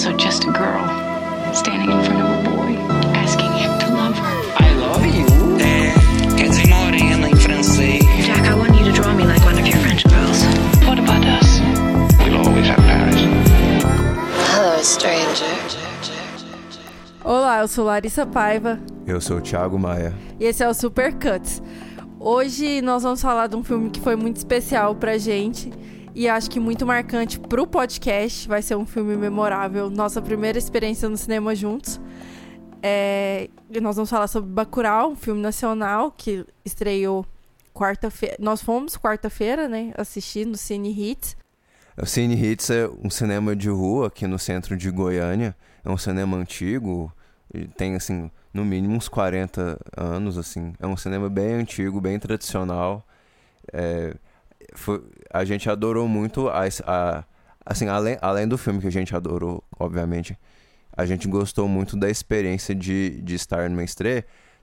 also just a girl standing in front of a boy, asking him to love her. I love you. É, quer dizer morena em francês. Jack, I want you to draw me like one of your French girls. What about us? We'll always have Paris. Hello, stranger. Olá, eu sou Larissa Paiva Eu sou o Thiago Maia. e esse é o Super Cuts. Hoje nós vamos falar de um filme que foi muito especial pra gente e acho que muito marcante pro podcast. Vai ser um filme memorável, nossa primeira experiência no cinema juntos. É, nós vamos falar sobre Bacurau, um filme nacional que estreou quarta-feira. Nós fomos quarta-feira, né, assistir no Cine Hits. O Cine Hits é um cinema de rua aqui no centro de Goiânia. É um cinema antigo, tem assim, no mínimo uns 40 anos, assim. É um cinema bem antigo, bem tradicional. É, foi- a gente adorou muito a, a- assim, além, além do filme que a gente adorou, obviamente, a gente gostou muito da experiência de, de estar.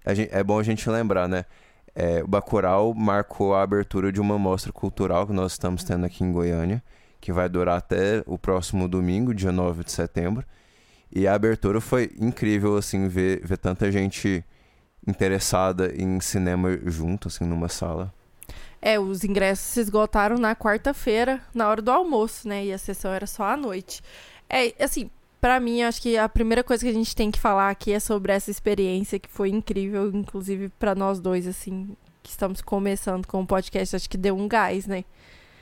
A gen- é bom a gente lembrar, né? É, o Bacurau marcou a abertura de uma mostra cultural que nós estamos tendo aqui em Goiânia, que vai durar até o próximo domingo, dia 9 de setembro. E a abertura foi incrível, assim, ver, ver tanta gente interessada em cinema junto, assim, numa sala. É, os ingressos se esgotaram na quarta-feira, na hora do almoço, né? E a sessão era só à noite. É, assim, pra mim, acho que a primeira coisa que a gente tem que falar aqui é sobre essa experiência que foi incrível, inclusive pra nós dois, assim, que estamos começando com o podcast, acho que deu um gás, né?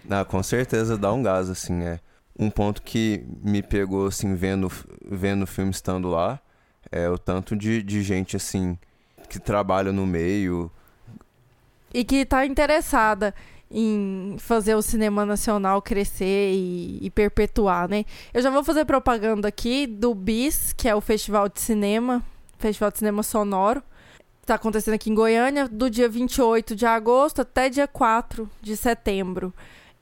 Ah, com certeza dá um gás, assim, é. Um ponto que me pegou, assim, vendo, vendo o filme estando lá, é o tanto de, de gente, assim, que trabalha no meio. E que tá interessada em fazer o cinema nacional crescer e, e perpetuar, né? Eu já vou fazer propaganda aqui do BIS, que é o Festival de Cinema, Festival de Cinema Sonoro. Tá acontecendo aqui em Goiânia, do dia 28 de agosto até dia 4 de setembro.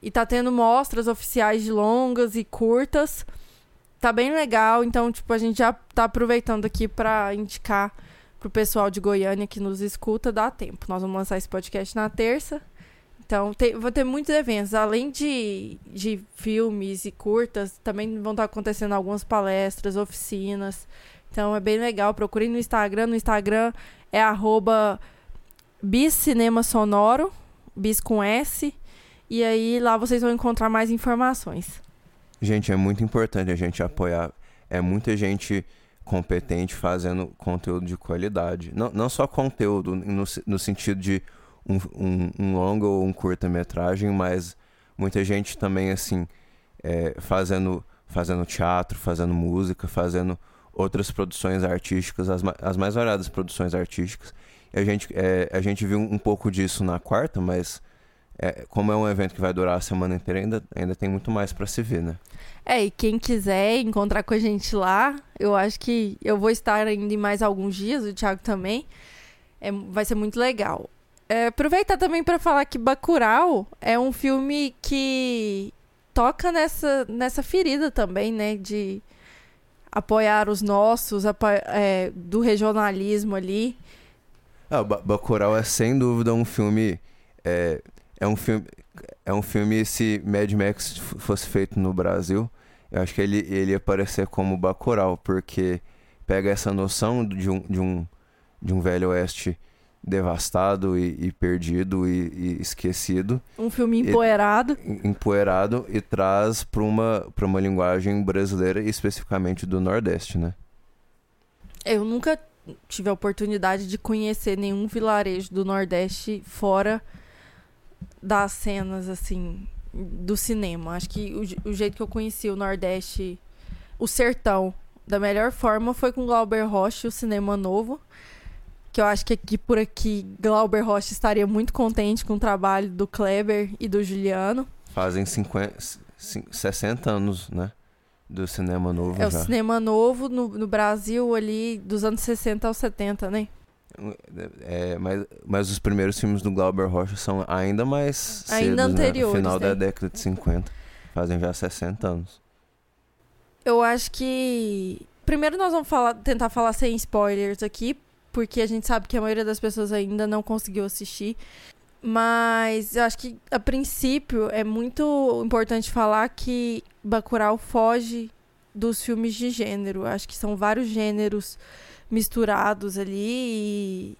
E tá tendo mostras oficiais de longas e curtas. Tá bem legal, então, tipo, a gente já tá aproveitando aqui pra indicar pro pessoal de Goiânia que nos escuta, dá tempo. Nós vamos lançar esse podcast na terça. Então, tem, vou ter muitos eventos. Além de, de filmes e curtas, também vão estar acontecendo algumas palestras, oficinas. Então, é bem legal. Procurem no Instagram. No Instagram é arroba Biscinema Sonoro, bis com S. E aí, lá vocês vão encontrar mais informações. Gente, é muito importante a gente apoiar. É muita gente competente fazendo conteúdo de qualidade. Não, não só conteúdo no, no sentido de um, um, um longa ou um curta-metragem, mas muita gente também, assim, é, fazendo, fazendo teatro, fazendo música, fazendo outras produções artísticas, as, as mais variadas produções artísticas. E a gente, é, a gente viu um pouco disso na quarta, mas é, como é um evento que vai durar a semana inteira, ainda, ainda tem muito mais para se ver, né? É, e quem quiser encontrar com a gente lá, eu acho que eu vou estar ainda em mais alguns dias, o Thiago também. É, vai ser muito legal. É, aproveitar também para falar que Bacurau é um filme que toca nessa, nessa ferida também, né? De apoiar os nossos, é, do regionalismo ali. Ah, Ba- Bacurau é sem dúvida um filme. É, é um filme. É um filme se Mad Max fosse feito no Brasil, eu acho que ele, ele ia aparecer como Bacurau, porque pega essa noção de um, de um, de um velho oeste devastado e, e perdido e, e esquecido, Um filme empoeirado. em- empoeirado e traz para uma, pra uma linguagem brasileira e especificamente do Nordeste, né? Eu nunca tive a oportunidade de conhecer nenhum vilarejo do Nordeste fora das cenas, assim, do cinema. Acho que o, o jeito que eu conheci o Nordeste, o sertão, da melhor forma foi com Glauber Rocha, e o Cinema Novo. Que eu acho que aqui por aqui Glauber Rocha estaria muito contente com o trabalho do Kleber e do Juliano. Fazem 50, cin- 60 anos, né? Do cinema novo É o já. cinema novo no, no Brasil ali dos anos 60 aos 70, né? É, mas, mas os primeiros filmes do Glauber Rocha são ainda mais Ainda cedos, né? anteriores, Final né? da década de 50. Fazem já 60 anos. Eu acho que. Primeiro nós vamos falar, tentar falar sem spoilers aqui, porque a gente sabe que a maioria das pessoas ainda não conseguiu assistir. Mas eu acho que, a princípio, é muito importante falar que Bacurau foge dos filmes de gênero. Acho que são vários gêneros misturados ali e,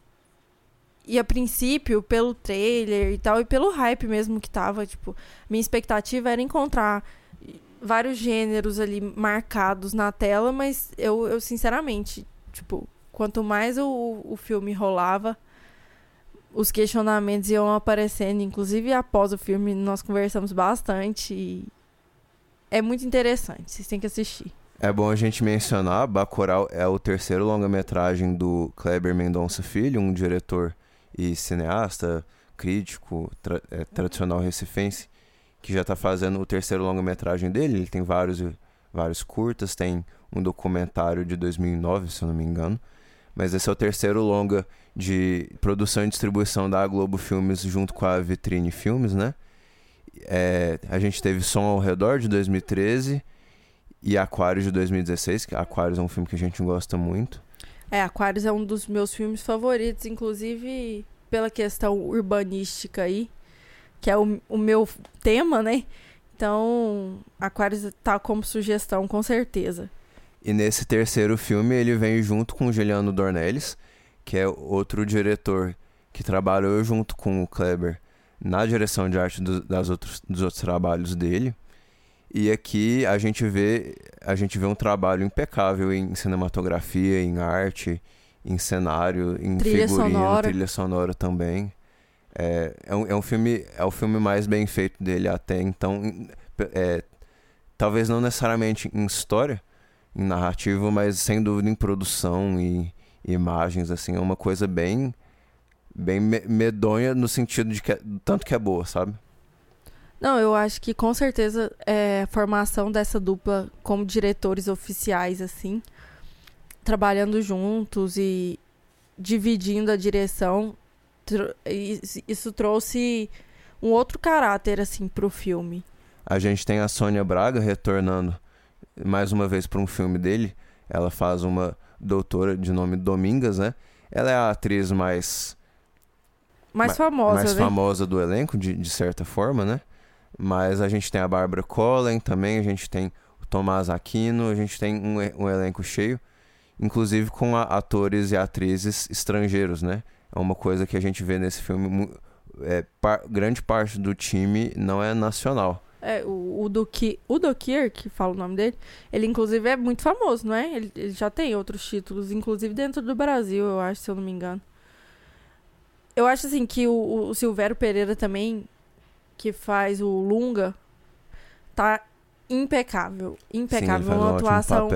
e a princípio, pelo trailer e tal, e pelo hype mesmo que tava, tipo, minha expectativa era encontrar vários gêneros ali marcados na tela, mas eu, eu sinceramente, tipo, quanto mais o, o filme rolava, os questionamentos iam aparecendo, inclusive após o filme nós conversamos bastante é muito interessante, vocês têm que assistir. É bom a gente mencionar, Bacurau é o terceiro longa-metragem do Kleber Mendonça Filho, um diretor e cineasta, crítico, tra é, tradicional recifense, que já está fazendo o terceiro longa-metragem dele. Ele tem vários, vários curtas, tem um documentário de 2009, se eu não me engano. Mas esse é o terceiro longa de produção e distribuição da Globo Filmes junto com a Vitrine Filmes, né? É, a gente teve Som ao Redor de 2013 e Aquários de 2016, que Aquários é um filme que a gente gosta muito. É, Aquários é um dos meus filmes favoritos, inclusive pela questão urbanística aí, que é o, o meu tema, né? Então, Aquários tá como sugestão, com certeza. E nesse terceiro filme ele vem junto com o Juliano Dornelles, que é outro diretor que trabalhou junto com o Kleber na direção de arte do, das outros, dos outros trabalhos dele. E aqui a gente vê a gente vê um trabalho impecável em cinematografia, em arte, em cenário, em trilha figurino, sonora. trilha sonora também. É, é, um, é um filme é o filme mais bem feito dele até então. É, talvez não necessariamente em história, em narrativa, mas sem dúvida em produção e, imagens assim é uma coisa bem bem me- medonha no sentido de que é- tanto que é boa, sabe? Não, eu acho que com certeza é, a formação dessa dupla como diretores oficiais, assim, trabalhando juntos e dividindo a direção, isso trouxe um outro caráter, assim, pro filme. A gente tem a Sônia Braga retornando mais uma vez para um filme dele. Ela faz uma doutora de nome Domingas, né? Ela é a atriz mais Mais Ma- famosa, mais né? famosa do elenco, de, de certa forma, né? Mas a gente tem a Bárbara Collen também, a gente tem o Tomás Aquino, a gente tem um, um elenco cheio, inclusive com a- atores e atrizes estrangeiros, né? É uma coisa que a gente vê nesse filme. é, par- grande parte do time não é nacional. É, o, o, Duki, o Dokir, que fala o nome dele, ele inclusive é muito famoso, não é? Ele, ele já tem outros títulos, inclusive dentro do Brasil, eu acho, se eu não me engano. Eu acho assim que o, o Silvério Pereira também, que faz o Lunga, tá impecável. Sim, ele Impecável. um uma ótimo atuação.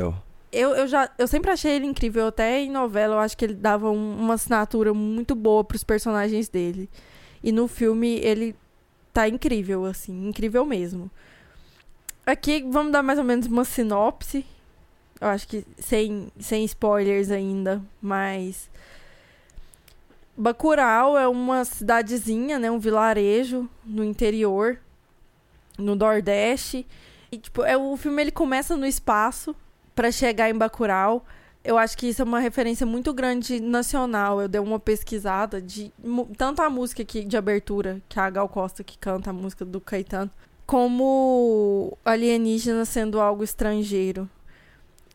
Eu, eu, já, eu sempre achei ele incrível, até em novela eu acho que ele dava um- uma assinatura muito boa pros personagens dele. E no filme ele tá incrível, assim, incrível mesmo. Aqui vamos dar mais ou menos uma sinopse. Eu acho que sem, sem spoilers ainda, mas. Bacurau é uma cidadezinha, né? Um vilarejo no interior, no Nordeste. E, tipo, é, o filme ele começa no espaço para chegar em Bacurau. Eu acho que isso é uma referência muito grande nacional. Eu dei uma pesquisada de tanto a música aqui de abertura, que é a Gal Costa que canta a música do Caetano, como alienígena sendo algo estrangeiro.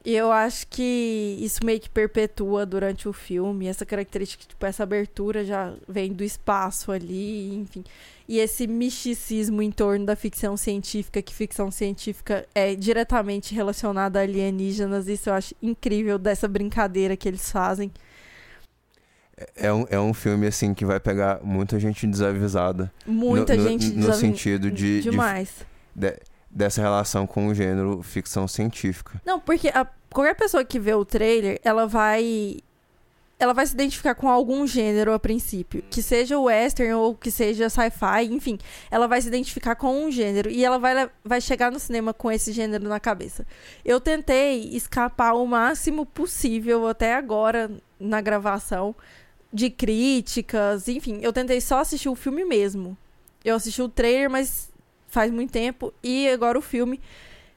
E eu acho que isso meio que perpetua durante o filme. Essa característica, tipo, essa abertura já vem do espaço ali, enfim. E esse misticismo em torno da ficção científica, que ficção científica é diretamente relacionada a alienígenas, isso eu acho incrível dessa brincadeira que eles fazem. É um, é um filme, assim, que vai pegar muita gente desavisada. Muita no, no- gente No desavi- sentido de, de- demais. de- dessa relação com o gênero ficção científica. Não, porque a- qualquer pessoa que vê o trailer, ela vai. Ela vai se identificar com algum gênero a princípio. Que seja western ou que seja sci-fi, enfim. Ela vai se identificar com um gênero. E ela vai, vai chegar no cinema com esse gênero na cabeça. Eu tentei escapar o máximo possível até agora na gravação de críticas, enfim. Eu tentei só assistir o filme mesmo. Eu assisti o trailer, mas faz muito tempo. E agora o filme.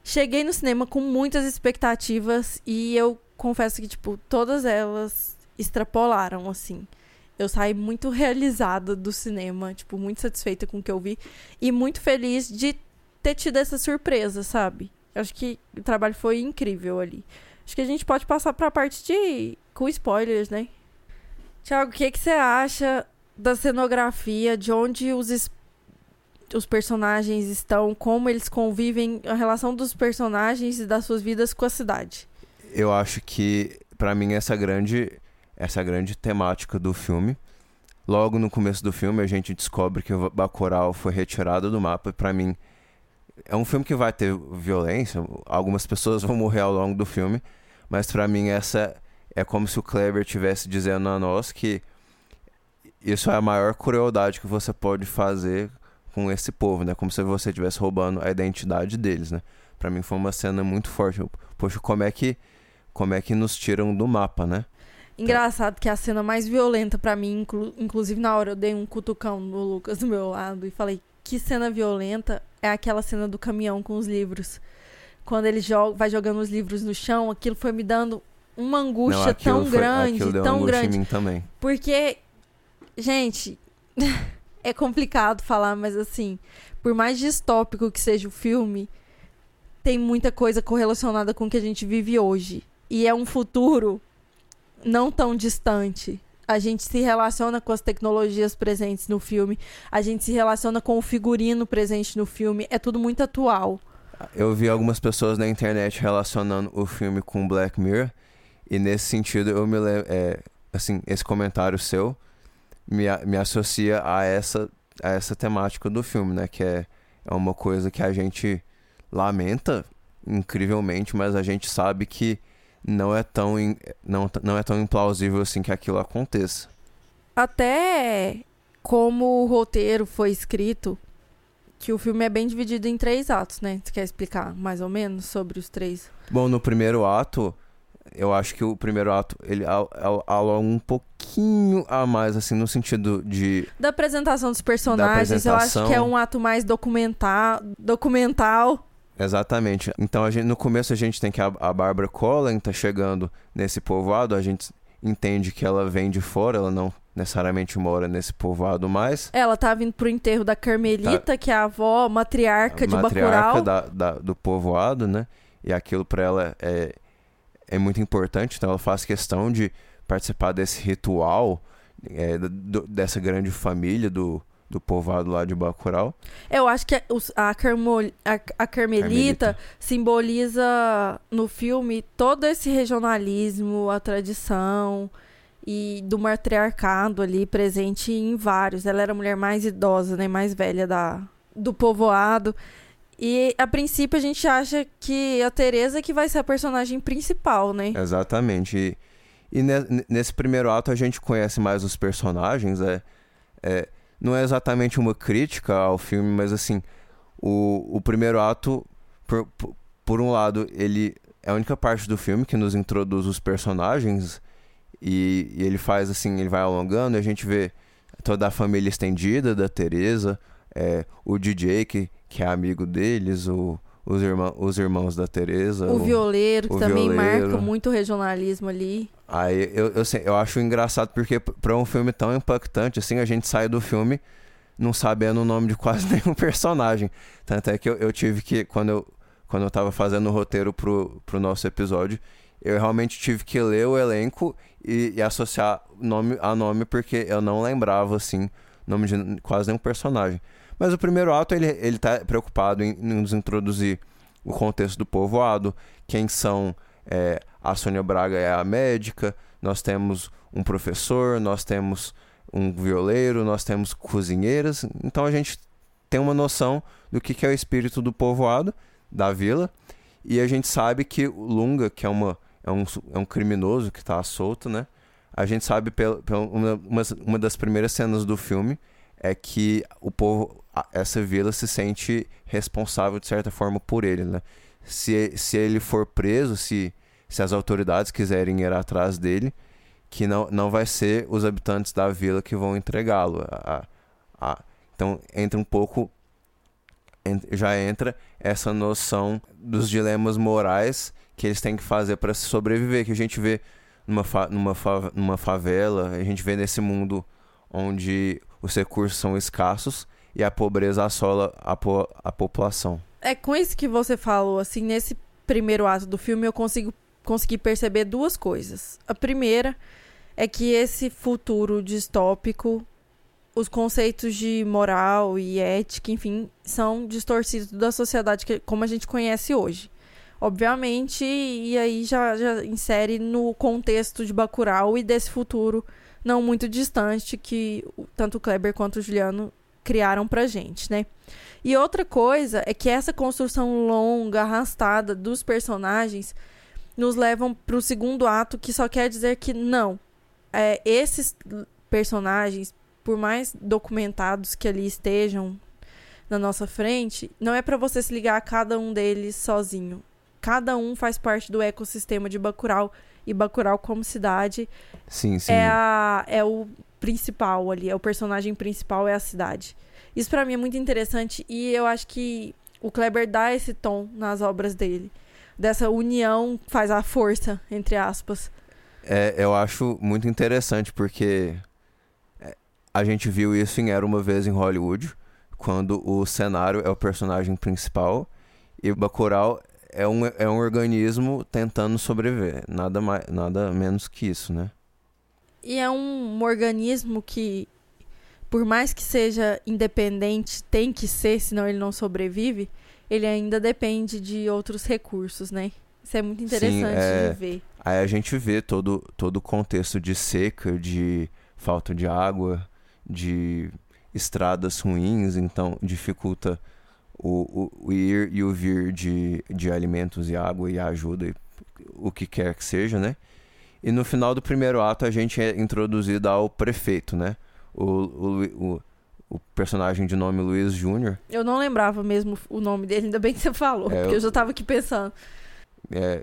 Cheguei no cinema com muitas expectativas e eu confesso que, tipo, todas elas extrapolaram, assim. Eu saí muito realizada do cinema, tipo, muito satisfeita com o que eu vi e muito feliz de ter tido essa surpresa, sabe? Acho que o trabalho foi incrível ali. Acho que a gente pode passar pra parte de. com spoilers, né? Tiago, o que, que você acha da cenografia, de onde os, os personagens estão, como eles convivem, a relação dos personagens e das suas vidas com a cidade? Eu acho que, pra mim, essa grande, essa grande temática do filme. Logo no começo do filme, a gente descobre que o Bacurau foi retirado do mapa. Pra mim, é um filme que vai ter violência. Algumas pessoas vão morrer ao longo do filme. Mas pra mim, essa é como se o Kleber estivesse dizendo a nós que isso é a maior crueldade que você pode fazer com esse povo, né? Como se você estivesse roubando a identidade deles, né? Pra mim foi uma cena muito forte. Poxa, como é que como é que nos tiram do mapa, né? Engraçado que a cena mais violenta pra mim, inclu- inclusive na hora eu dei um cutucão no Lucas do meu lado e falei: que cena violenta é aquela cena do caminhão com os livros. Quando ele joga, vai jogando os livros no chão, aquilo foi me dando uma angústia aquilo tão foi- grande, tão grande. Porque, gente, é complicado falar, mas assim, por mais distópico que seja o filme, tem muita coisa correlacionada com o que a gente vive hoje. E é um futuro não tão distante. A gente se relaciona com as tecnologias presentes no filme, a gente se relaciona com o figurino presente no filme, é tudo muito atual. Eu vi algumas pessoas na internet relacionando o filme com Black Mirror e nesse sentido eu me lembro, é, assim, esse comentário seu me, me associa a essa a essa temática do filme, né, que é, é uma coisa que a gente lamenta incrivelmente, mas a gente sabe que não é tão não, não é tão implausível assim que aquilo aconteça. Até como o roteiro foi escrito, que o filme é bem dividido em três atos, né? Você quer explicar mais ou menos sobre os três? Bom, no primeiro ato, eu acho que o primeiro ato ele al- al- alonga um pouquinho a mais, assim, no sentido de. Da apresentação dos personagens, eu acho apresentação. que é um ato mais documental, documental. Exatamente. Então, a gente, no começo, a gente tem que a, a Bárbara Collen tá chegando nesse povoado, a gente entende que ela vem de fora, ela não necessariamente mora nesse povoado mais. Ela tá vindo pro enterro da Carmelita, que é a avó matriarca de a matriarca Bacurau. da- do povoado, né? E aquilo pra ela é, é muito importante, então ela faz questão de participar desse ritual é, do- dessa grande família do, do povoado lá de Bacurau. Eu acho que a, a, Carmo- a- a Carmelita, simboliza no filme todo esse regionalismo, a tradição e do matriarcado ali presente em vários. Ela era a mulher mais idosa, né, mais velha da do povoado. E a princípio a gente acha que a Teresa que vai ser a personagem principal, né? Exatamente. E, e ne- nesse primeiro ato a gente conhece mais os personagens. É, é, não é exatamente uma crítica ao filme, mas assim, o, o primeiro ato, por, por, um lado, ele é a única parte do filme que nos introduz os personagens e, e ele faz assim, ele vai alongando e a gente vê toda a família estendida da Teresa, é, o DJ que, que é amigo deles, o, os, irmã, os irmãos da Teresa. O violeiro, que o também violeiro. marca muito o regionalismo ali. Aí eu, eu, sei- eu acho engraçado porque p- pra um filme tão impactante assim, a gente sai do filme não sabendo o nome de quase nenhum personagem. Tanto é que eu, eu tive que, quando eu, quando eu tava fazendo o roteiro pro, pro nosso episódio, eu realmente tive que ler o elenco e, e associar nome a nome porque eu não lembrava, assim, nome de quase nenhum personagem. Mas o primeiro ato, ele, ele tá preocupado em, em nos introduzir o contexto do povoado, quem são é, a Sônia Braga é a médica, nós temos um professor, nós temos um violeiro, nós temos cozinheiras, então a gente tem uma noção do que, que é o espírito do povoado, da vila, e a gente sabe que o Lunga, que é, uma, é, um, é um criminoso que está solto, né? A gente sabe pela, pela uma, uma, uma das primeiras cenas do filme é que o povo, essa vila se sente responsável de certa forma por ele, né? Se, se ele for preso, se, se as autoridades quiserem ir atrás dele, que não, não vai ser os habitantes da vila que vão entregá-lo. Então entra um pouco já entra essa noção dos dilemas morais que eles têm que fazer para sobreviver, que a gente vê numa, fa numa, fa numa favela, a gente vê nesse mundo onde os recursos são escassos e a pobreza assola a, po a população. É com isso que você falou, assim, nesse primeiro ato do filme eu consigo consegui perceber duas coisas. A primeira é que esse futuro distópico, os conceitos de moral e ética, enfim, são distorcidos da sociedade que, como a gente conhece hoje. Obviamente, e aí já, já insere no contexto de Bacurau e desse futuro não muito distante que tanto o Kleber quanto o Juliano criaram pra gente, né? E outra coisa é que essa construção longa, arrastada dos personagens nos levam para o segundo ato, que só quer dizer que não, é, esses personagens, por mais documentados que ali estejam na nossa frente, não é para você se ligar a cada um deles sozinho. Cada um faz parte do ecossistema de Bacurau e Bacurau como cidade Sim, sim. é, a, é o principal ali, é o personagem principal é a cidade. Isso para mim é muito interessante e eu acho que o Kleber dá esse tom nas obras dele. Dessa união faz a força, entre aspas. É, eu acho muito interessante porque é, a gente viu isso em Era Uma Vez em Hollywood, quando o cenário é o personagem principal e Bacurau é um, é um organismo tentando sobreviver. Nada, mais, nada menos que isso, né? E é um organismo que, por mais que seja independente, tem que ser, senão ele não sobrevive, ele ainda depende de outros recursos, né? Isso é muito interessante é. de ver. Aí a gente vê todo, todo o contexto de seca, de falta de água, de estradas ruins, então dificulta o, o, o ir e o vir de, de alimentos e água e ajuda, e o que quer que seja, né? E no final do primeiro ato a gente é introduzido ao prefeito, né? O, o, o, o personagem de nome Luiz Júnior. Eu não lembrava mesmo o nome dele, ainda bem que você falou, É, porque eu já tava aqui pensando. É,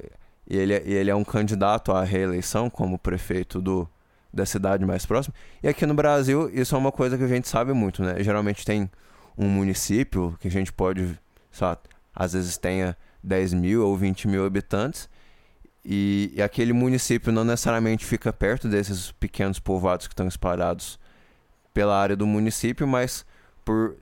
e ele, é- e ele é um candidato à reeleição como prefeito do, da cidade mais próxima. E aqui no Brasil, isso é uma coisa que a gente sabe muito, né? Geralmente tem um município que a gente pode, lá, às vezes tenha 10 mil ou 20 mil habitantes. E, e aquele município não necessariamente fica perto desses pequenos povoados que estão espalhados pela área do município, mas por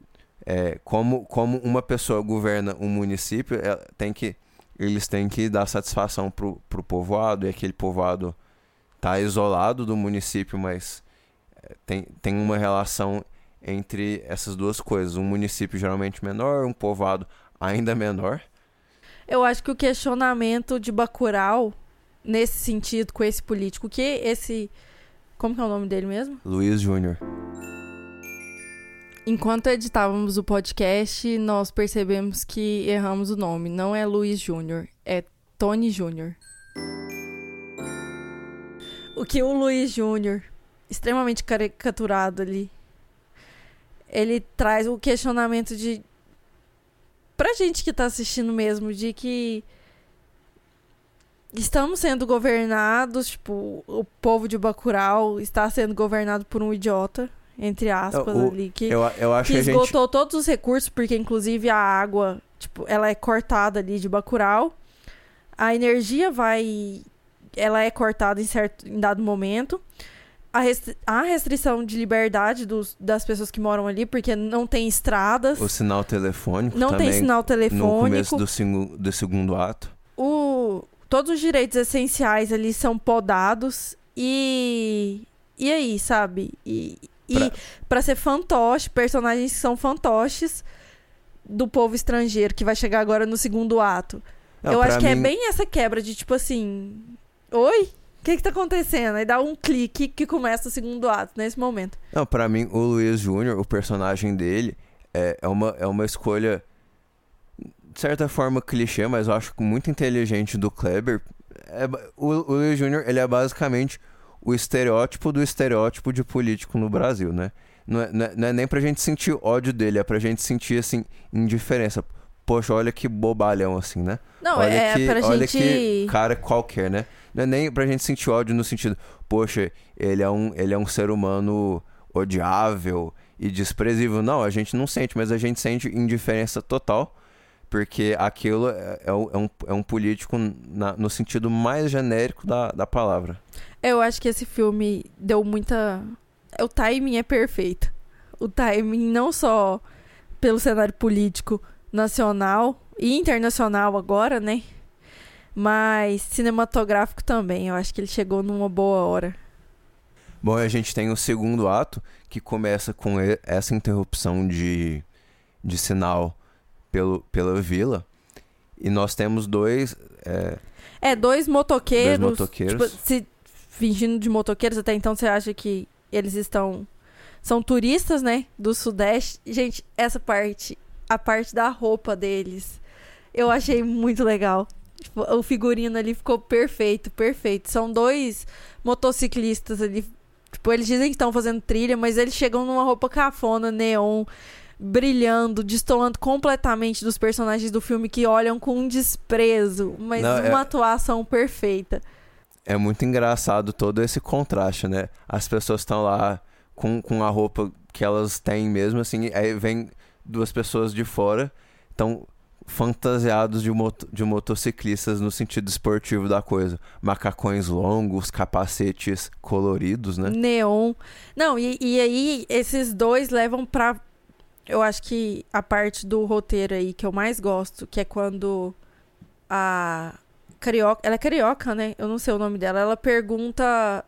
é, como, como uma pessoa governa um município, ela tem que eles têm que dar satisfação pro, pro povoado, e aquele povoado tá isolado do município, mas é, tem, tem uma relação entre essas duas coisas. Um município geralmente menor, um povoado ainda menor. Eu acho que o questionamento de Bacurau, nesse sentido, com esse político, que esse. Como que é o nome dele mesmo? Luiz Júnior. Enquanto editávamos o podcast, nós percebemos que erramos o nome. Não é Luiz Júnior, é Tony Júnior. O que o Luiz Júnior, extremamente caricaturado ali, ele traz o questionamento de. Pra gente que tá assistindo mesmo, de que estamos sendo governados, tipo, o povo de Bacurau está sendo governado por um idiota, entre aspas, o- ali, que Eu, eu acho que que a gente. esgotou todos os recursos, porque inclusive a água, tipo, ela é cortada ali de Bacurau. A energia vai. Ela é cortada em certo em dado momento. A restri- há restrição de liberdade dos, das pessoas que moram ali, porque não tem estradas, O sinal telefônico não tem sinal no telefônico. começo do, do segundo ato. o, todos os direitos essenciais ali são podados e e aí, sabe? E e Pra- pra ser fantoche, personagens que são fantoches do povo estrangeiro que vai chegar agora no segundo ato. Não, Eu acho que é mim- bem essa quebra de tipo assim, oi, o que que tá acontecendo? Aí dá um clique que começa o segundo ato nesse momento. Não, pra mim, o Luiz Júnior, o personagem dele, é, é, uma, é uma escolha, de certa forma, clichê, mas eu acho muito inteligente do Kleber. É o, o Luiz Júnior, ele é basicamente o estereótipo do estereótipo de político no Brasil, né? Não é, não é, não é nem pra gente sentir ódio dele, é pra gente sentir, assim, indiferença. Poxa, olha que bobalhão, assim, né? Não, olha é que, pra olha gente que cara qualquer, né? Não é nem pra gente sentir ódio no sentido, poxa, ele é um, ele é um ser humano odiável e desprezível. Não, a gente não sente, mas a gente sente indiferença total, porque aquilo é, é um- é um, é um político na- no sentido mais genérico da, da palavra. Eu acho que esse filme deu muita. O timing é perfeito. O timing não só pelo cenário político nacional e internacional agora, né? Mas cinematográfico também. Eu acho que ele chegou numa boa hora. Bom, a gente tem o segundo ato, que começa com essa interrupção de, de sinal pelo, pela vila. E nós temos dois. É, é dois motoqueiros. Dois motoqueiros. Tipo, se fingindo de motoqueiros, até então você acha que eles estão. São turistas, né? Do Sudeste. Gente, essa parte, a parte da roupa deles, eu achei muito legal. Tipo, o figurino ali ficou perfeito, perfeito. São dois motociclistas ali. Tipo, eles dizem que estão fazendo trilha, mas eles chegam numa roupa cafona, neon, brilhando, destoando completamente dos personagens do filme que olham com um desprezo, mas Não, uma é- atuação perfeita. é muito engraçado todo esse contraste, né? As pessoas estão lá com, com a roupa que elas têm mesmo, assim, aí vem duas pessoas de fora, estão fantasiados de, moto, de motociclistas no sentido esportivo da coisa. Macacões longos, capacetes coloridos, né? Neon. Não, e, e aí esses dois levam pra. Eu acho que a parte do roteiro aí que eu mais gosto, que é quando a carioca. Ela é carioca, né? Eu não sei o nome dela. Ela pergunta.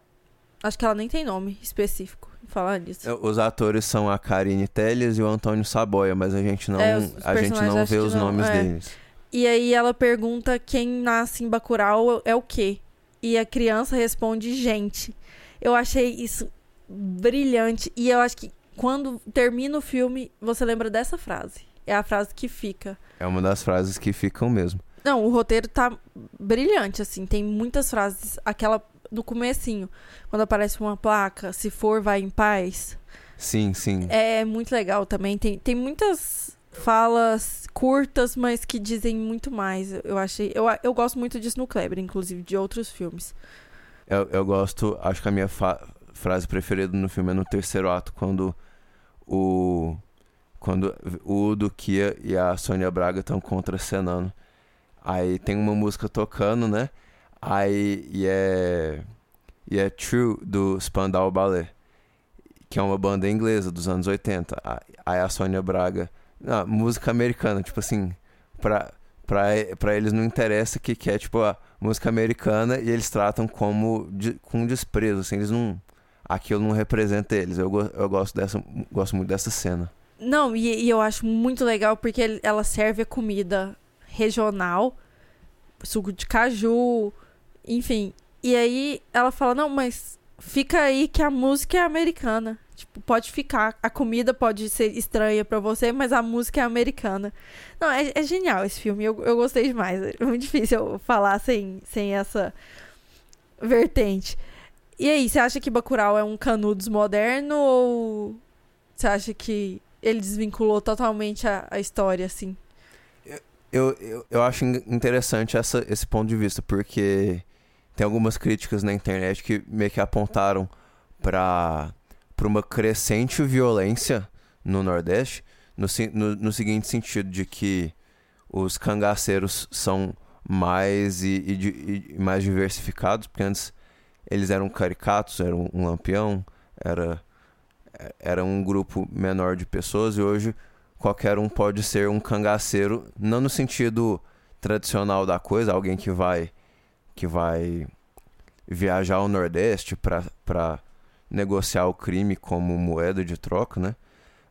Acho que ela nem tem nome específico. Falar nisso. Os atores são a Karine Telles e o Antônio Saboia, mas a gente não, É, a gente não vê os não, nomes é. deles. E aí ela pergunta quem nasce em Bacurau é o quê? E a criança responde gente. Eu achei isso brilhante. E eu acho que quando termina o filme, você lembra dessa frase. É a frase que fica. É uma das frases que ficam mesmo. Não, o roteiro tá brilhante, assim. Tem muitas frases. Aquela no comecinho, quando aparece uma placa, se for, vai em paz. Sim, sim. É muito legal também. Tem, tem muitas falas curtas, mas que dizem muito mais. Eu achei. Eu, eu gosto muito disso no Kleber, inclusive, de outros filmes. Eu, eu gosto, acho que a minha frase preferida no filme é no terceiro ato, quando o. Quando o Udo Kia e a Sônia Braga estão contracenando. Aí tem uma música tocando, né? Aí e é. E é True do Spandau Ballet, que é uma banda inglesa dos anos 80. A- Aí a Sônia Braga. Não, música americana, tipo assim, pra, pra, pra eles não interessa que, que é tipo a música americana e eles tratam como de- com desprezo, assim, eles não. Aquilo não representa eles. Eu, eu gosto dessa. Gosto muito dessa cena. Não, e, e eu acho muito legal porque ela serve a comida regional, suco de caju, enfim. E aí ela fala: Não, mas fica aí que a música é americana. Tipo, pode ficar. A comida pode ser estranha pra você, mas a música é americana. Não, é, é genial esse filme. Eu, eu gostei demais. É muito difícil eu falar sem, sem essa vertente. E aí, você acha que Bacurau é um Canudos moderno ou você acha que ele desvinculou totalmente a, a história, assim? Eu, eu, eu acho in- interessante essa, esse ponto de vista, porque tem algumas críticas na internet que meio que apontaram para uma crescente violência no Nordeste, no, no, no seguinte sentido, de que os cangaceiros são mais e, e e mais diversificados, porque antes eles eram caricatos, eram um lampião, era, era um grupo menor de pessoas, e hoje qualquer um pode ser um cangaceiro, não no sentido tradicional da coisa, alguém que vai que vai viajar ao Nordeste para negociar o crime como moeda de troca, né?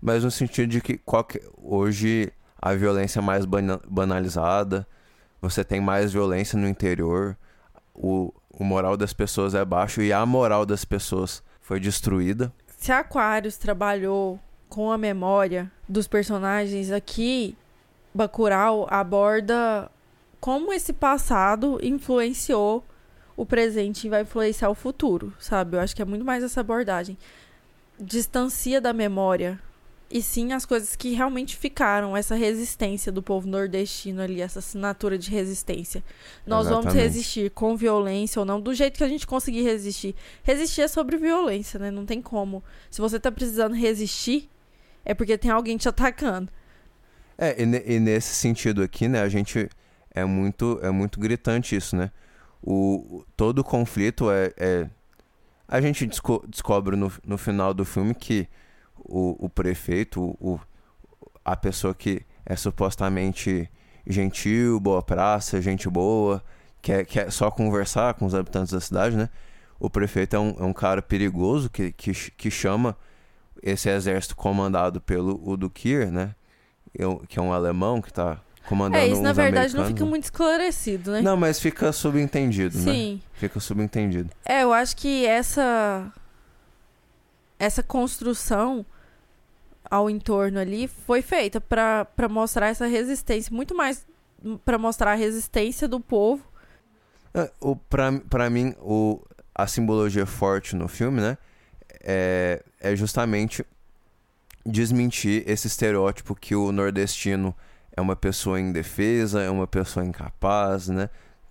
Mas no sentido de que qualquer, hoje a violência é mais bana- banalizada, você tem mais violência no interior, o, o moral das pessoas é baixo e a moral das pessoas foi destruída. Se Aquarius trabalhou com a memória dos personagens aqui, Bacurau aborda como esse passado influenciou o presente e vai influenciar o futuro, sabe? Eu acho que é muito mais essa abordagem. Distancia da memória e sim as coisas que realmente ficaram, essa resistência do povo nordestino ali, essa assinatura de resistência. Nós vamos Exatamente. resistir com violência ou não, do jeito que a gente conseguir resistir. Resistir é sobre violência, né? Não tem como. Se você tá precisando resistir, é porque tem alguém te atacando. É, e, e nesse sentido aqui, né, a gente é muito é muito gritante isso, né? O todo o conflito é, é- a gente desco- descobre no, no final do filme que o, o prefeito, o, a pessoa que é supostamente gentil, boa praça, gente boa, quer, quer só conversar com os habitantes da cidade, né? O prefeito é um, é um cara perigoso que, que, que chama esse exército comandado pelo Udo Kier, né? Eu- Que é um alemão que tá comandando É, isso na verdade não fica né? muito esclarecido, né? Não, mas fica subentendido, né? Sim. Fica subentendido. É, eu acho que essa essa construção ao entorno ali foi feita pra pra mostrar essa resistência, muito mais pra mostrar a resistência do povo. É, O, pra, pra mim, o, a simbologia forte no filme, né? É, é justamente desmentir esse estereótipo que o nordestino é uma pessoa indefesa, é uma pessoa incapaz, né?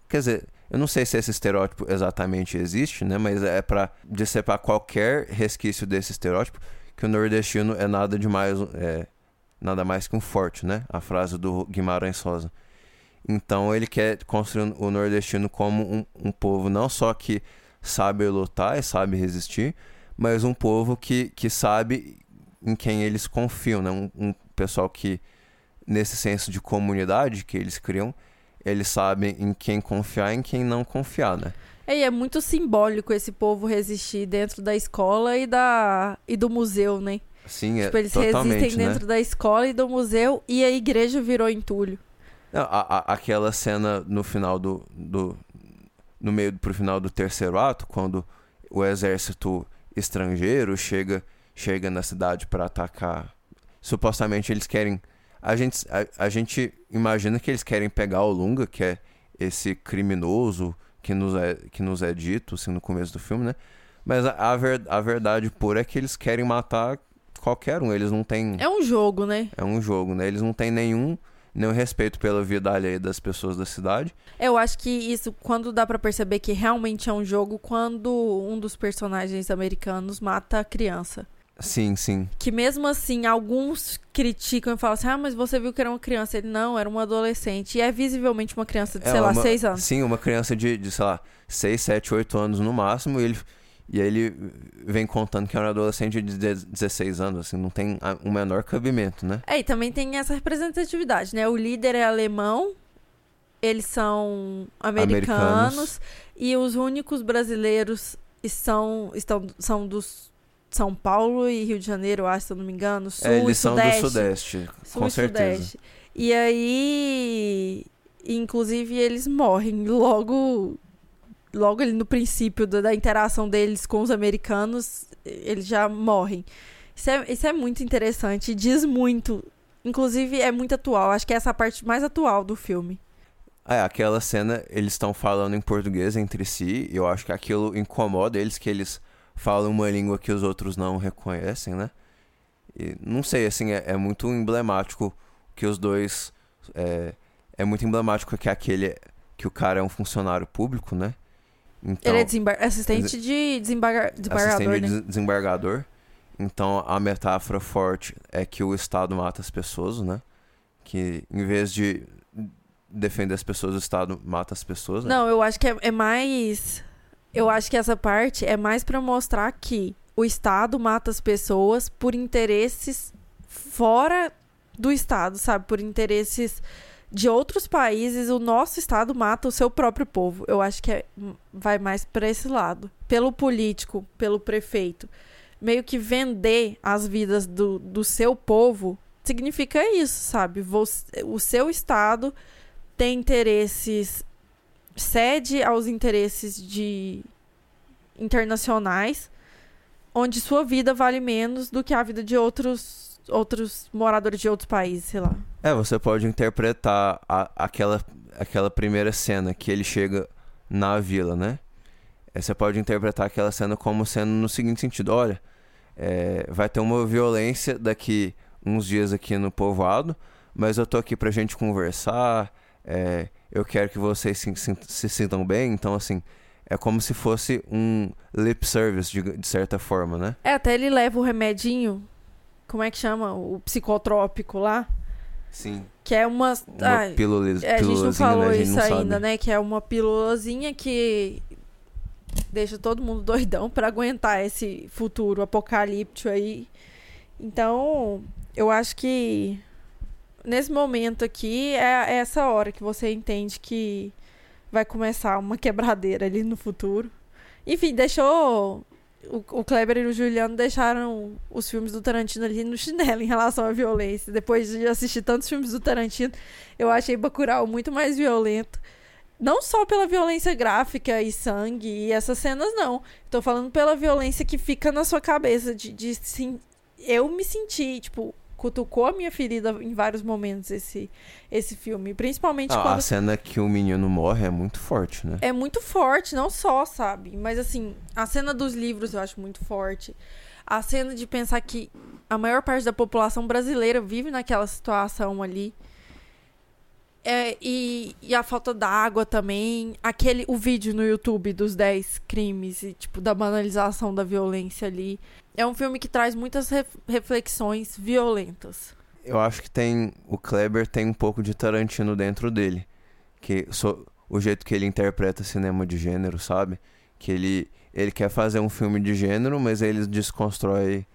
Quer dizer, eu não sei se esse estereótipo exatamente existe, né? Mas é pra decepar qualquer resquício desse estereótipo que o nordestino é nada demais, é, nada mais que um forte, né? A frase do Guimarães Rosa. Então ele quer construir o nordestino como um, um povo não só que sabe lutar e sabe resistir, mas um povo que, que sabe em quem eles confiam, né? Um, um pessoal que, nesse senso de comunidade que eles criam, eles sabem em quem confiar e em quem não confiar, né? É, e é muito simbólico esse povo resistir dentro da escola e da e do museu, né? Sim, é tipo, eles resistem né? dentro da escola e do museu e a igreja virou entulho. Não, a- a- aquela cena no final do, do. No meio pro final do terceiro ato, quando o exército estrangeiro chega, chega na cidade para atacar. Supostamente eles querem. A gente, a, a gente imagina que eles querem pegar o Lunga, que é esse criminoso que nos é, que nos é dito assim, no começo do filme, né? Mas a, a, ver, a verdade pura é que eles querem matar qualquer um. Eles não têm. É um jogo, né? É um jogo, né? Eles não têm nenhum, nenhum respeito pela vida alheia das pessoas da cidade. Eu acho que isso, quando dá pra perceber que realmente é um jogo, quando um dos personagens americanos mata a criança. Sim, sim. Que mesmo assim, alguns criticam e falam assim: ah, mas você viu que era uma criança. Ele não, era um adolescente. E é visivelmente uma criança de, sei lá, uma- seis anos. Sim, uma criança de, de, sei lá, 6, 7, 8 anos no máximo. E ele, e aí ele vem contando que é um adolescente de 16 anos, assim, não tem a- um menor cabimento, né? É, e também tem essa representatividade, né? O líder é alemão, eles são americanos, Americanos. e os únicos brasileiros são, estão, são dos São Paulo e Rio de Janeiro, acho, se eu não me engano, sul é, e eles são sudeste. do Sudeste, Sul com e certeza. Sudeste. E aí, inclusive, eles morrem logo, logo ali no princípio da, interação deles com os americanos, eles já morrem. Isso é, isso é muito interessante, diz muito. Inclusive, é muito atual. Acho que é essa parte mais atual do filme. É, aquela cena, eles estão falando em português entre si, e eu acho que aquilo incomoda eles, que eles falam uma língua que os outros não reconhecem, né? E não sei, assim, é, é muito emblemático que os dois. É, é muito emblemático que aquele. que o cara é um funcionário público, né? Então, Ele é desembar assistente de desembarga desembargador, assistente né? de des- desembargador. Então a metáfora forte é que o Estado mata as pessoas, né? Que em vez de defender as pessoas, o Estado mata as pessoas. né? Não, eu acho que é, é mais. Eu acho que essa parte é mais pra mostrar que o Estado mata as pessoas por interesses fora do Estado, sabe? Por interesses de outros países. O nosso Estado mata o seu próprio povo. Eu acho que é- vai mais pra esse lado. Pelo político, pelo prefeito. Meio que vender as vidas do, do seu povo significa isso, sabe? Você- o seu Estado tem interesses cede aos interesses de internacionais, onde sua vida vale menos do que a vida de outros outros moradores de outros países, sei lá. É, você pode interpretar a- aquela, aquela primeira cena que ele chega na vila, né? É, Você pode interpretar aquela cena como sendo no seguinte sentido: olha, é, vai ter uma violência daqui uns dias aqui no povoado, mas eu tô aqui pra gente conversar, é, eu quero que vocês se, se- se sintam bem, então assim. É como se fosse um lip service, de, de certa forma, né? É, até ele leva o remedinho, como é que chama? O psicotrópico lá, Sim. que é uma... Uma ai, pílula, É, a gente não pílulazinha, falou né? Gente isso não ainda, sabe. né? Que é uma pílulazinha que deixa todo mundo doidão pra aguentar esse futuro apocalíptico aí. Então, eu acho que nesse momento aqui, é, é essa hora que você entende que vai começar uma quebradeira ali no futuro. Enfim, deixou. O, Kleber e o Juliano deixaram os filmes do Tarantino ali no chinelo em relação à violência. Depois de assistir tantos filmes do Tarantino, eu achei Bacurau muito mais violento. Não só pela violência gráfica e sangue e essas cenas, não. Tô falando pela violência que fica na sua cabeça. De, de sim, eu me senti, tipo, cutucou a minha ferida em vários momentos esse, esse filme. Principalmente Ah, quando. A cena que o menino morre é muito forte, né? É muito forte, não só, sabe? Mas assim, a cena dos livros eu acho muito forte. A cena de pensar que a maior parte da população brasileira vive naquela situação ali. É, e, e a falta d'água também. Aquele, o vídeo no YouTube dos 10 crimes e, tipo, da banalização da violência ali. É um filme que traz muitas ref- reflexões violentas. Eu acho que tem. O Kleber tem um pouco de Tarantino dentro dele. Que so- o jeito que ele interpreta cinema de gênero, sabe? Que ele, ele quer fazer um filme de gênero, mas ele desconstrói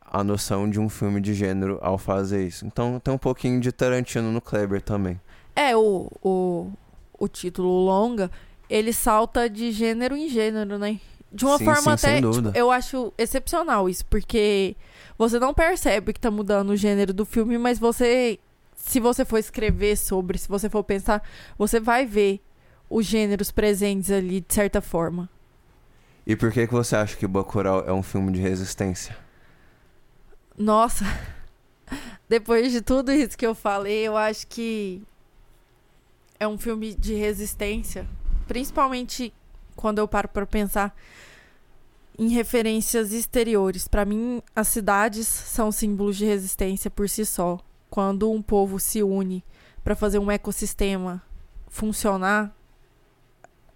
a noção de um filme de gênero ao fazer isso. Então tem um pouquinho de Tarantino no Kleber também. É, o, o, o título longa, ele salta de gênero em gênero, né? De uma Sim, forma sim, até. tipo, eu acho excepcional isso, porque você não percebe que tá mudando o gênero do filme, mas você. Se você for escrever sobre, se você for pensar, você vai ver os gêneros presentes ali de certa forma. E por que, que você acha que Bacurau é um filme de resistência? Nossa, depois de tudo isso que eu falei, eu acho que é um filme de resistência, principalmente quando eu paro para pensar em referências exteriores. Para mim, as cidades são símbolos de resistência por si só. Quando um povo se une para fazer um ecossistema funcionar,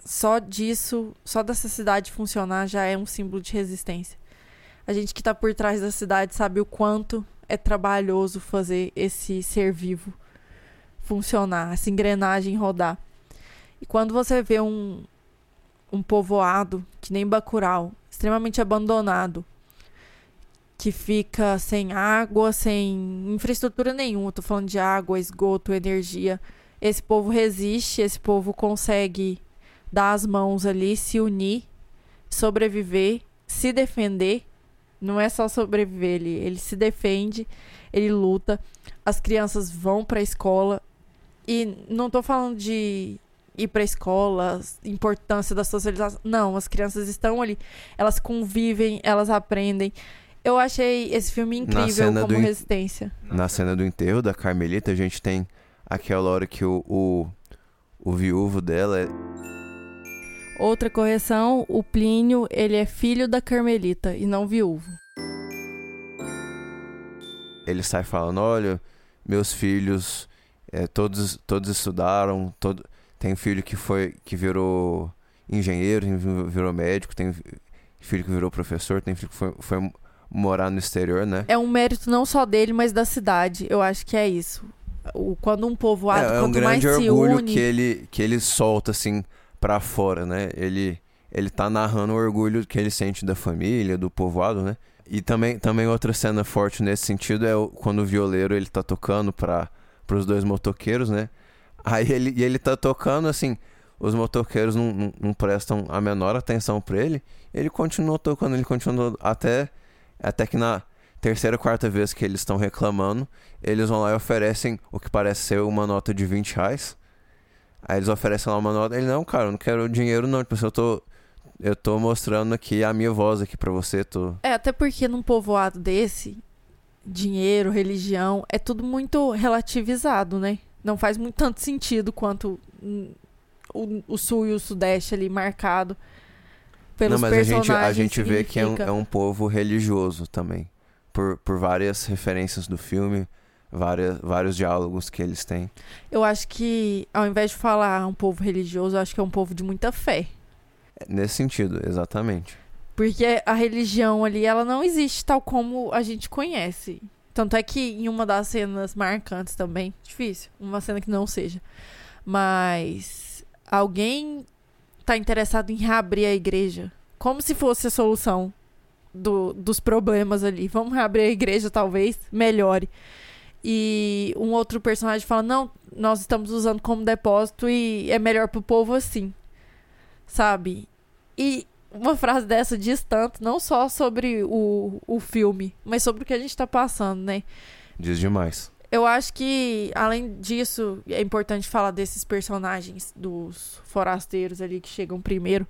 só disso, só dessa cidade funcionar já é um símbolo de resistência. A gente que tá por trás da cidade sabe o quanto é trabalhoso fazer esse ser vivo funcionar, essa engrenagem rodar. E quando você vê um, um povoado, que nem Bacurau, extremamente abandonado, que fica sem água, sem infraestrutura nenhuma, tô falando de água, esgoto, energia. Esse povo resiste, esse povo consegue dar as mãos ali, se unir, sobreviver, se defender. Não é só sobreviver, ele, ele se defende, ele luta. As crianças vão pra escola. E não tô falando de ir pra escola, importância da socialização. Não, as crianças estão ali, elas convivem, elas aprendem. Eu achei esse filme incrível como in- resistência. Na cena do enterro da Carmelita, a gente tem aquela hora que o, o, o viúvo dela é Outra correção, o Plínio, ele é filho da Carmelita e não viúvo. ele sai falando, olha, meus filhos, é, todos, todos estudaram, todo, tem filho que foi que virou engenheiro, tem virou médico, tem filho que virou professor, tem filho que foi, foi morar no exterior, né? É um mérito não só dele, mas da cidade. Eu acho que é isso. O, quando um povoado, é, é um grande se orgulho une, que ele que ele solta assim pra fora, né? Ele ele tá narrando o orgulho que ele sente da família, do povoado, né? E também também outra cena forte nesse sentido é quando o violeiro ele tá tocando para os dois motoqueiros, né? Aí ele e ele tá tocando assim, os motoqueiros não, não, não prestam a menor atenção pra ele. Ele continuou tocando, ele continuou até até que na terceira, quarta vez que eles estão reclamando, eles vão lá e oferecem o que parece ser uma nota de 20 reais. Aí eles oferecem lá uma nota. Ele, não, cara, eu não quero dinheiro, não. Tipo, eu tô. Eu tô mostrando aqui a minha voz aqui pra você. Tô... É, até porque num povoado desse, dinheiro, religião, é tudo muito relativizado, né? Não faz muito tanto sentido quanto o, o sul e o sudeste ali marcado pelos não, mas a gente, personagens. a gente vê que é um, é um povo religioso também. Por, por várias referências do filme, várias, vários diálogos que eles têm. Eu acho que, ao invés de falar um povo religioso, eu acho que é um povo de muita fé. É Nesse sentido, exatamente. Porque a religião ali, ela não existe tal como a gente conhece. Tanto é que em uma das cenas marcantes também, difícil, uma cena que não seja. Mas alguém tá interessado em reabrir a igreja. Como se fosse a solução do- dos problemas ali. Vamos reabrir a igreja, talvez melhore. E um outro personagem fala: Não, nós estamos usando como depósito e é melhor pro povo assim. Sabe? E uma frase dessa diz tanto, não só sobre o, o filme, mas sobre o que a gente tá passando, né? Diz demais. Eu acho que, além disso, é importante falar desses personagens, dos forasteiros ali que chegam primeiro.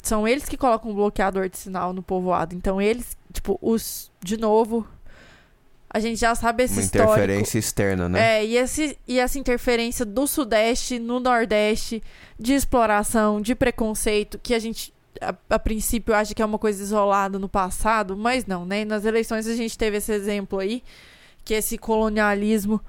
São eles que colocam o bloqueador de sinal no povoado. Então, eles, tipo, os. De novo, a gente já sabe esse Uma histórico. interferência externa, né? É, e, esse, e essa interferência do Sudeste no Nordeste, de exploração, de preconceito, que a gente, a, a princípio, acha que é uma coisa isolada no passado, mas não, né? Nas eleições a gente teve esse exemplo aí, que esse colonialismo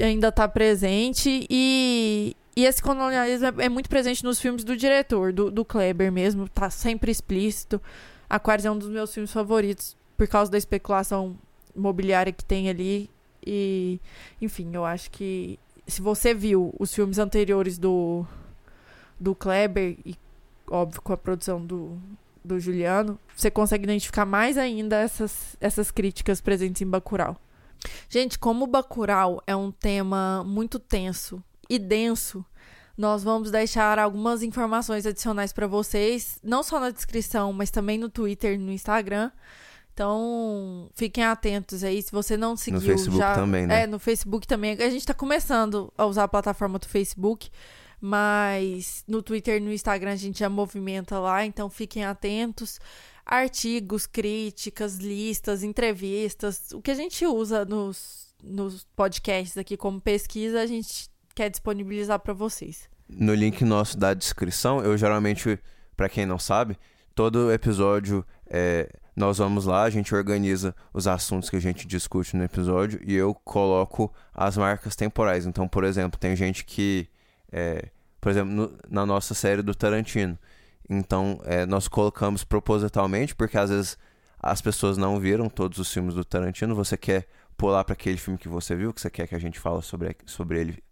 ainda está presente e, e esse colonialismo é, é muito presente nos filmes do diretor, do, do Kleber mesmo, tá sempre explícito. Aquarius é um dos meus filmes favoritos por causa da especulação imobiliária que tem ali. E, enfim, eu acho que se você viu os filmes anteriores do, do Kleber, e óbvio com a produção do, do Juliano, você consegue identificar mais ainda essas, essas críticas presentes em Bacurau. Gente, como Bacurau é um tema muito tenso e denso, nós vamos deixar algumas informações adicionais para vocês, não só na descrição, mas também no Twitter e no Instagram. Então, fiquem atentos aí. Se você não seguiu No Facebook já. também, né? É, no Facebook também. A gente tá começando a usar a plataforma do Facebook, mas no Twitter e no Instagram a gente já movimenta lá, então fiquem atentos. Artigos, críticas, listas, entrevistas, o que a gente usa nos, nos podcasts aqui como pesquisa, a gente quer disponibilizar para vocês. No link nosso da descrição, eu geralmente, pra quem não sabe, todo episódio é, nós vamos lá, a gente organiza os assuntos que a gente discute no episódio e eu coloco as marcas temporais. Então, por exemplo, tem gente que, é, por exemplo, no- na nossa série do Tarantino, então é, nós colocamos propositalmente porque às vezes as pessoas não viram todos os filmes do Tarantino, você quer pular para aquele filme que você viu, que você quer que a gente fale sobre, sobre ele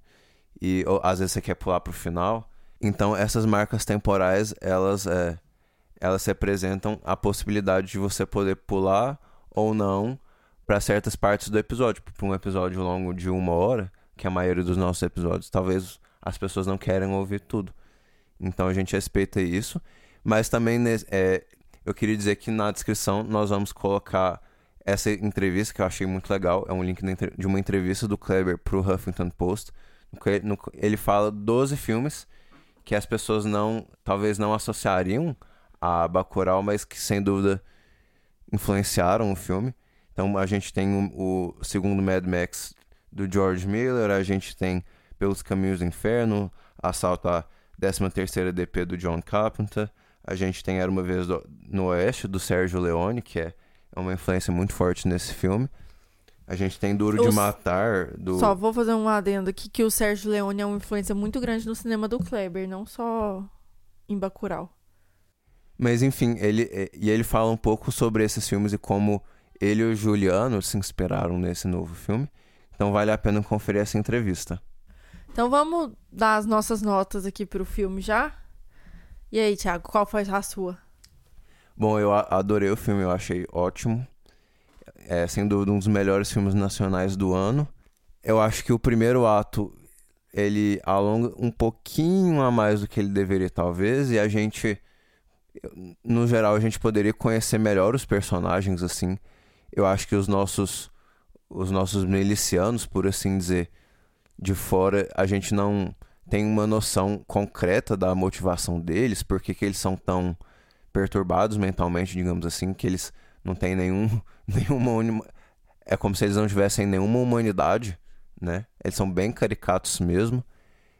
e ou, às vezes você quer pular pro final. Então essas marcas temporais, elas é, elas representam a possibilidade de você poder pular ou não para certas partes do episódio. Para um episódio longo de uma hora, que é a maioria dos nossos episódios, talvez as pessoas não querem ouvir tudo. Então a gente respeita isso. Mas também nes- é, eu queria dizer que na descrição nós vamos colocar essa entrevista que eu achei muito legal. É um link de uma entrevista do Kleber pro Huffington Post. ele fala 12 filmes que as pessoas não, talvez não associariam a Bacurau, mas que sem dúvida influenciaram o filme. Então a gente tem o, o segundo Mad Max do George Miller, a gente tem Pelos Caminhos do Inferno, Assalto à 13ª DP do John Carpenter, a gente tem Era Uma Vez do- no Oeste do Sérgio Leone, que é é uma influência muito forte nesse filme. A gente tem Duro de Matar do Só vou fazer um adendo aqui que o Sérgio Leone é uma influência muito grande no cinema do Kleber, não só em Bacurau. Mas enfim, ele e ele fala um pouco sobre esses filmes e como ele e o Juliano se inspiraram nesse novo filme. Então vale a pena conferir essa entrevista. Então vamos dar as nossas notas aqui pro filme já? E aí, Thiago, qual foi a sua? Bom, eu adorei o filme, eu achei ótimo. É sem dúvida um dos melhores filmes nacionais do ano. Eu acho que o primeiro ato ele alonga um pouquinho a mais do que ele deveria, talvez, e a gente, no geral, a gente poderia conhecer melhor os personagens, assim. Eu acho que os nossos, os nossos milicianos, por assim dizer, de fora, a gente não tem uma noção concreta da motivação deles, porque que eles são tão perturbados mentalmente, digamos assim, que eles não têm nenhum, nenhuma. É como se eles não tivessem nenhuma humanidade, né? Eles são bem caricatos mesmo.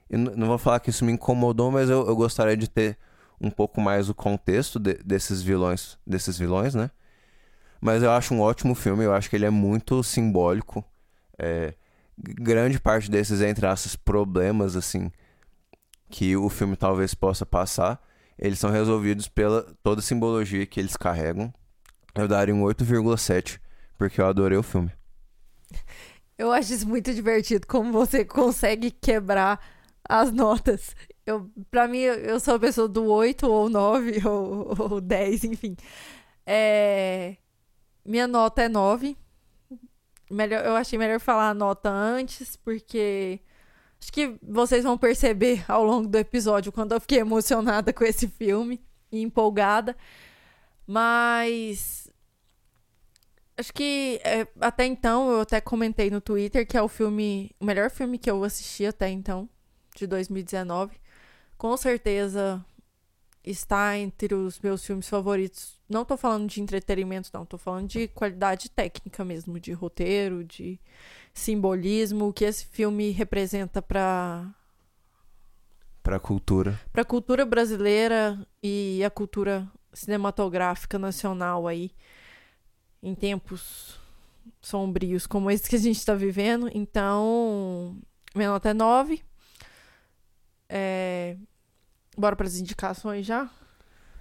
E não vou falar que isso me incomodou, mas eu, eu gostaria de ter um pouco mais o contexto de- desses vilões, desses vilões, né? Mas eu acho um ótimo filme, eu acho que ele é muito simbólico. É, grande parte desses, entre aspas, problemas, assim, que o filme talvez possa passar, eles são resolvidos pela toda a simbologia que eles carregam. Eu daria um 8,7, porque eu adorei o filme. Eu acho isso muito divertido, como você consegue quebrar as notas. Eu, pra mim, eu- sou a pessoa do 8 ou 9 ou, ou 10, enfim. É, minha nota é 9. Melhor, eu achei melhor falar a nota antes, porque acho que vocês vão perceber ao longo do episódio quando eu fiquei emocionada com esse filme e empolgada. Mas acho que é, até então eu até comentei no Twitter que é o filme, o melhor filme que eu assisti até então, de 2019. Com certeza está entre os meus filmes favoritos. Não tô falando de entretenimento, não, tô falando de qualidade técnica mesmo, de roteiro, de simbolismo, o que esse filme representa para Pra cultura. para a cultura brasileira e a cultura cinematográfica nacional aí em tempos sombrios como esse que a gente está vivendo. Então, minha nota é 9. É... Bora para as indicações já?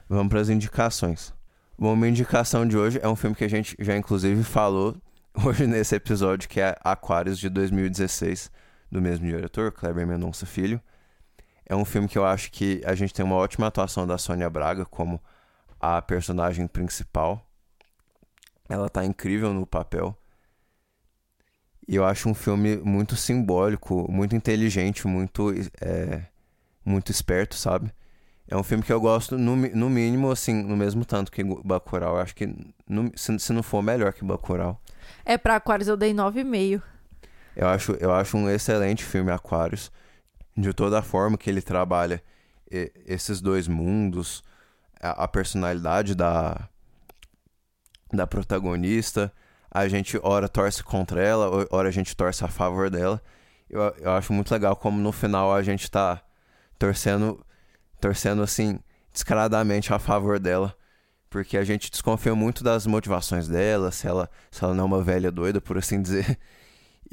Vamos para as indicações. Bom, minha indicação de hoje é um filme que a gente já inclusive falou hoje nesse episódio, que é Aquários de 2016, do mesmo diretor, Kleber Mendonça Filho. É um filme que eu acho que a gente tem uma ótima atuação da Sônia Braga como a personagem principal. Ela tá incrível no papel. E eu acho um filme muito simbólico, muito inteligente, muito, é, muito esperto, sabe? É um filme que eu gosto, no, no mínimo, assim, no mesmo tanto que Bacurau. Eu acho que, no- se, se não for melhor que Bacurau. É para Aquários eu dei 9,5. Eu acho, eu acho um excelente filme Aquários. De toda a forma que ele trabalha e- esses dois mundos, a, a personalidade da, da protagonista. A gente ora torce contra ela, ora a gente torce a favor dela. Eu, eu acho muito legal como no final a gente tá torcendo, torcendo assim, descaradamente a favor dela. Porque a gente desconfia muito das motivações dela, se ela, se ela não é uma velha doida, por assim dizer.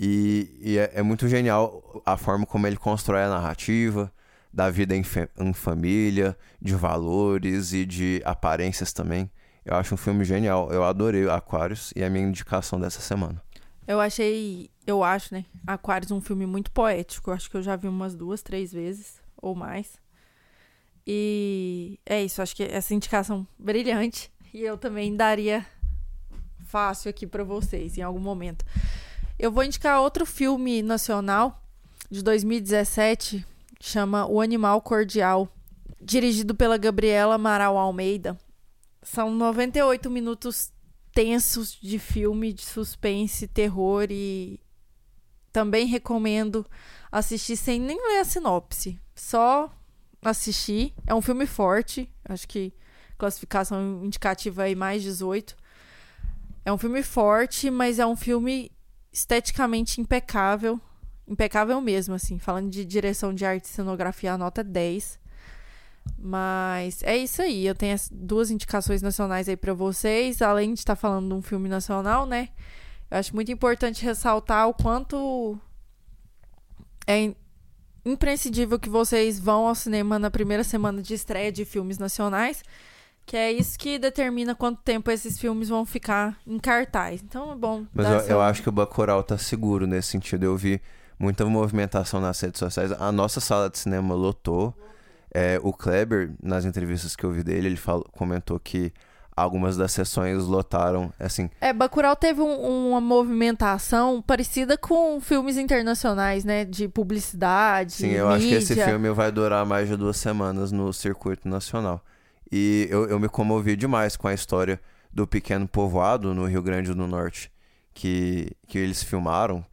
E, e é, é muito genial a forma como ele constrói a narrativa, da vida em, em família, de valores e de aparências também. Eu acho um filme genial. Eu adorei Aquários e é a minha indicação dessa semana. Eu achei, eu acho, né? Aquários um filme muito poético. Eu acho que eu já vi umas duas, três vezes ou mais. E é isso, acho que essa indicação brilhante. E eu também daria fácil aqui pra vocês em algum momento. Eu vou indicar outro filme nacional de 2017, chama O Animal Cordial, dirigido pela Gabriela Amaral Almeida. São 98 minutos tensos de filme de suspense, terror e também recomendo assistir sem nem ler a sinopse. Só assistir. É um filme forte, acho que classificação indicativa aí mais 18. É um filme forte, mas é um filme esteticamente impecável. Impecável mesmo, assim. Falando de direção de arte e cenografia, a nota é 10. Mas é isso aí. Eu tenho as duas indicações nacionais aí pra vocês. Além de estar falando de um filme nacional, né? Eu acho muito importante ressaltar o quanto é imprescindível que vocês vão ao cinema na primeira semana de estreia de filmes nacionais, que é isso que determina quanto tempo esses filmes vão ficar em cartaz. Então é bom. Mas eu, essa- eu acho que o Bacurau tá seguro nesse sentido. Eu vi muita movimentação nas redes sociais. A nossa sala de cinema lotou. É, o Kleber, nas entrevistas que eu vi dele, ele falou, comentou que algumas das sessões lotaram, assim, É, Bacurau teve um- uma movimentação parecida com filmes internacionais, né? De publicidade, Sim, eu acho que esse mídia. filme vai durar mais de duas semanas no circuito nacional. E eu, eu me comovi demais com a história do pequeno povoado no Rio Grande do Norte que, que eles filmaram,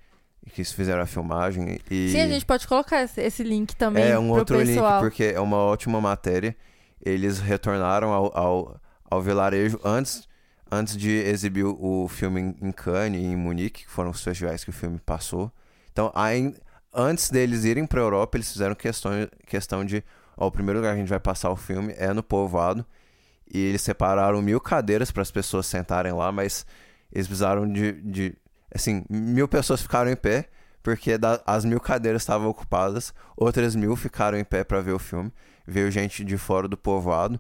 que eles fizeram a filmagem. E Sim, a gente pode colocar esse, link também é um outro link, pessoal. porque é uma ótima matéria. Eles retornaram ao, ao, ao vilarejo antes, antes de exibir o filme em- Cannes e em Munique, que foram os festivais que o filme passou. Então, ain- antes deles irem para Europa, eles fizeram questão, questão de: ó, o primeiro lugar que a gente vai passar o filme é no povoado. E eles separaram mil cadeiras para as pessoas sentarem lá, mas eles precisaram de, de. Assim, mil pessoas ficaram em pé, porque da- as mil cadeiras estavam ocupadas, outras mil ficaram em pé para ver o filme. Veio gente de fora do povoado.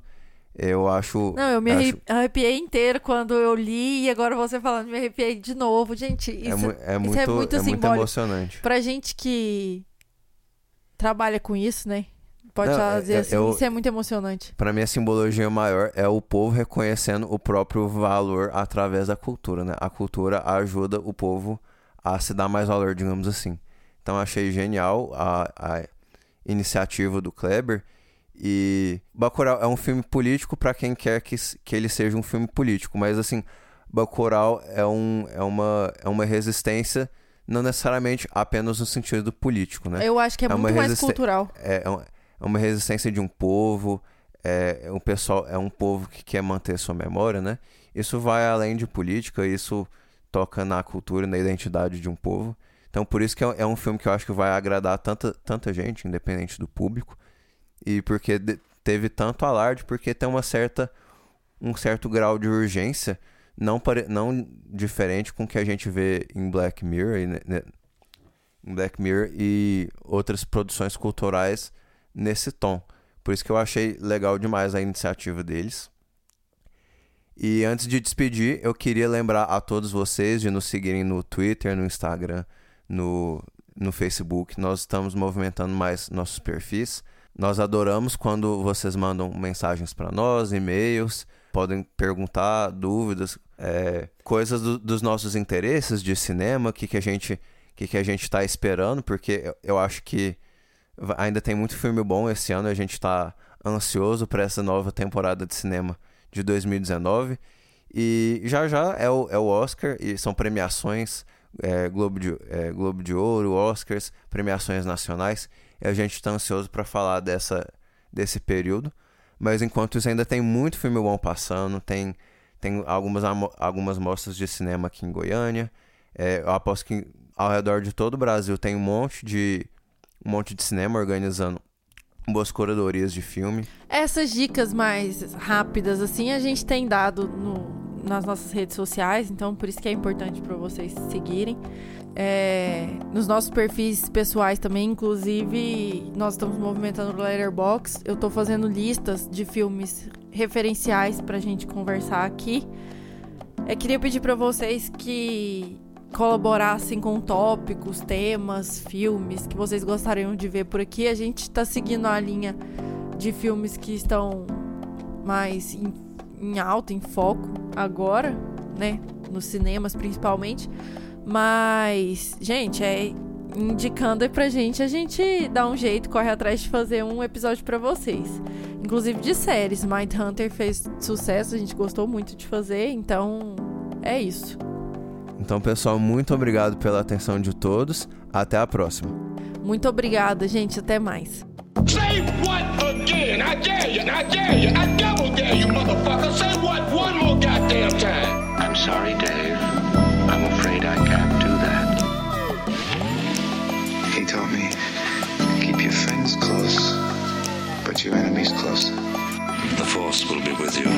Eu acho. Não, eu me acho- arre- arrepiei inteiro quando eu li e agora você falando, me arrepiei de novo. Gente, isso é, mu- é isso muito, é muito é muito emocionante. Pra gente que trabalha com isso, né? Pode Não, fazer é- é- assim, eu- isso é muito emocionante. Para mim, a simbologia maior é o povo reconhecendo o próprio valor através da cultura, né? A cultura ajuda o povo a se dar mais valor, digamos assim. Então achei genial a, a iniciativa do Kleber. E Bacurau é um filme político para quem quer que, que ele seja um filme político, mas assim, Bacurau é, um, é, uma, é uma resistência não necessariamente apenas no sentido político, né? Eu acho que é, É muito mais cultural. É, é uma- é uma resistência de um povo, é, é um pessoal, é um povo que quer manter sua memória, né? Isso vai além de política, isso toca na cultura e na identidade de um povo. Então, por isso que é, é um filme que eu acho que vai agradar tanta, tanta gente, independente do público. E porque teve tanto alarde, porque tem uma certa, um certo grau de urgência, não, pare, não diferente com o que a gente vê em Black Mirror, e, né, em Black Mirror e outras produções culturais nesse tom. Por isso que eu achei legal demais a iniciativa deles. E antes de despedir, eu queria lembrar a todos vocês de nos seguirem no Twitter, no Instagram, no, no Facebook. Nós estamos movimentando mais nossos perfis. Nós adoramos quando vocês mandam mensagens para nós, e-mails, podem perguntar dúvidas, é, coisas do- dos nossos interesses de cinema, o que, que a gente que, que a gente está esperando, porque eu, acho que ainda tem muito filme bom esse ano, a gente está ansioso para essa nova temporada de cinema de 2019. E já já é o, é o Oscar, e são premiações, é, Globo, de, é, Globo de Ouro, Oscars, premiações nacionais, a gente está ansioso para falar dessa, desse período. Mas enquanto isso, ainda tem muito filme bom passando, tem, tem algumas, algumas mostras de cinema aqui em Goiânia. É, eu aposto que ao redor de todo o Brasil tem um monte de, um monte de cinema organizando boas curadorias de filme. Essas dicas mais rápidas, assim, a gente tem dado no- nas nossas redes sociais, então por isso que é importante para vocês seguirem. É, nos nossos perfis pessoais também, inclusive, nós estamos movimentando o Letterboxd. Eu tô fazendo listas de filmes referenciais pra gente conversar aqui. Eu queria pedir pra vocês que colaborassem com tópicos, temas, filmes que vocês gostariam de ver por aqui. A gente tá seguindo a linha de filmes que estão mais em, em alta, em foco agora, né? Nos cinemas principalmente. Mas, gente, é indicando aí pra gente, a gente dá um jeito, corre atrás de fazer um episódio pra vocês. Inclusive de séries. Mindhunter fez sucesso, a gente gostou muito de fazer, então é isso. Então, pessoal, muito obrigado pela atenção de todos. Até a próxima. Muito obrigada, gente. Até mais. Say what again? I dare you, I dare you, I double dare you, motherfucker. Say what one more goddamn time. I'm sorry, Dave. I'm afraid I can't do that. He told me keep your friends close, but your enemies closer. The Force will be with you.